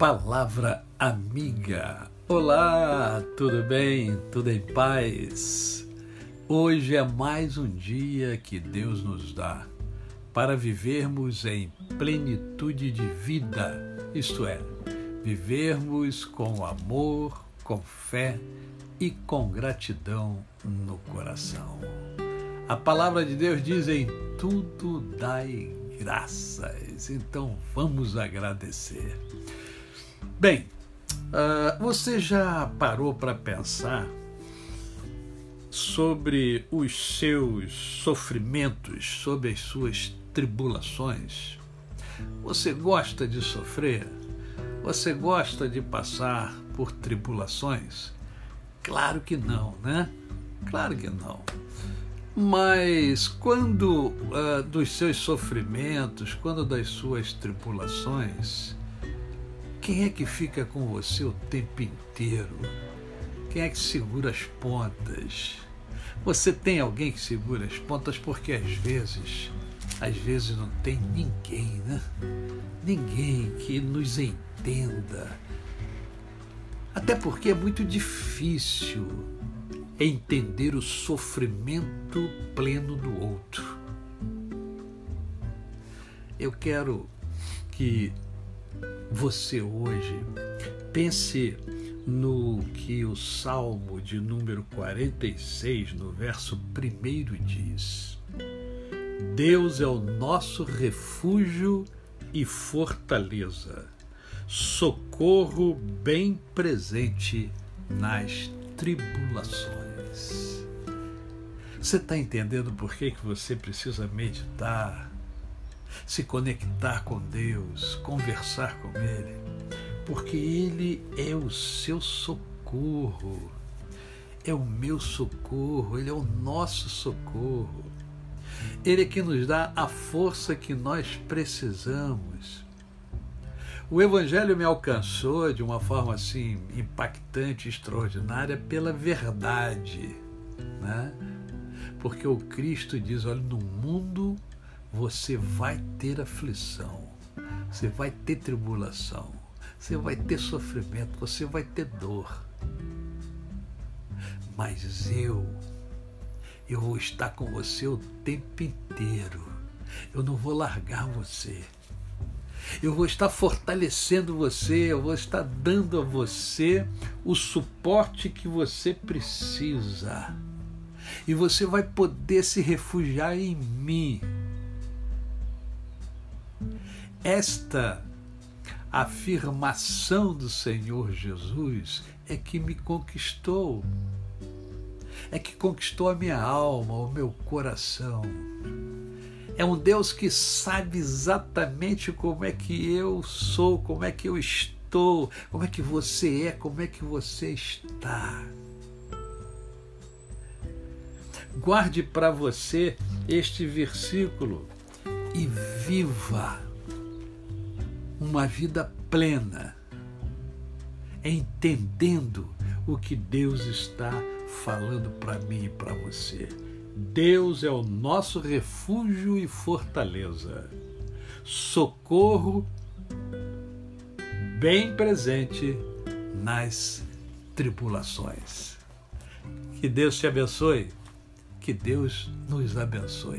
Palavra Amiga. Olá, tudo bem? Tudo em paz? Hoje é mais um dia que Deus nos dá para vivermos em plenitude de vida, isto é, vivermos com amor, com fé e com gratidão no coração. A palavra de Deus diz: em tudo dai graças. Então vamos agradecer. Bem, uh, você já parou para pensar sobre os seus sofrimentos, sobre as suas tribulações? Você gosta de sofrer? Você gosta de passar por tribulações? Claro que não, né? Claro que não. Mas quando uh, dos seus sofrimentos, quando das suas tribulações, quem é que fica com você o tempo inteiro? Quem é que segura as pontas? Você tem alguém que segura as pontas porque às vezes, às vezes não tem ninguém, né? Ninguém que nos entenda. Até porque é muito difícil entender o sofrimento pleno do outro. Eu quero que você hoje pense no que o Salmo de número 46, no verso 1 diz: Deus é o nosso refúgio e fortaleza, socorro bem presente nas tribulações. Você está entendendo por que, que você precisa meditar, se conectar com Deus, conversar com Ele? Porque Ele é o seu socorro, é o meu socorro, Ele é o nosso socorro. Ele é que nos dá a força que nós precisamos. O Evangelho me alcançou de uma forma assim impactante, extraordinária, pela verdade. Né? Porque o Cristo diz: olha, no mundo você vai ter aflição, você vai ter tribulação, você vai ter sofrimento, você vai ter dor. Mas eu, eu vou estar com você o tempo inteiro. Eu não vou largar você. Eu vou estar fortalecendo você, eu vou estar dando a você o suporte que você precisa. E você vai poder se refugiar em mim. Esta afirmação do Senhor Jesus é que me conquistou, é que conquistou a minha alma, o meu coração. É um Deus que sabe exatamente como é que eu sou, como é que eu estou, como é que você é, como é que você está. Guarde para você este versículo e viva uma vida plena, entendendo o que Deus está falando para mim e para você. Deus é o nosso refúgio e fortaleza, socorro bem presente nas tribulações. Que Deus te abençoe, que Deus nos abençoe.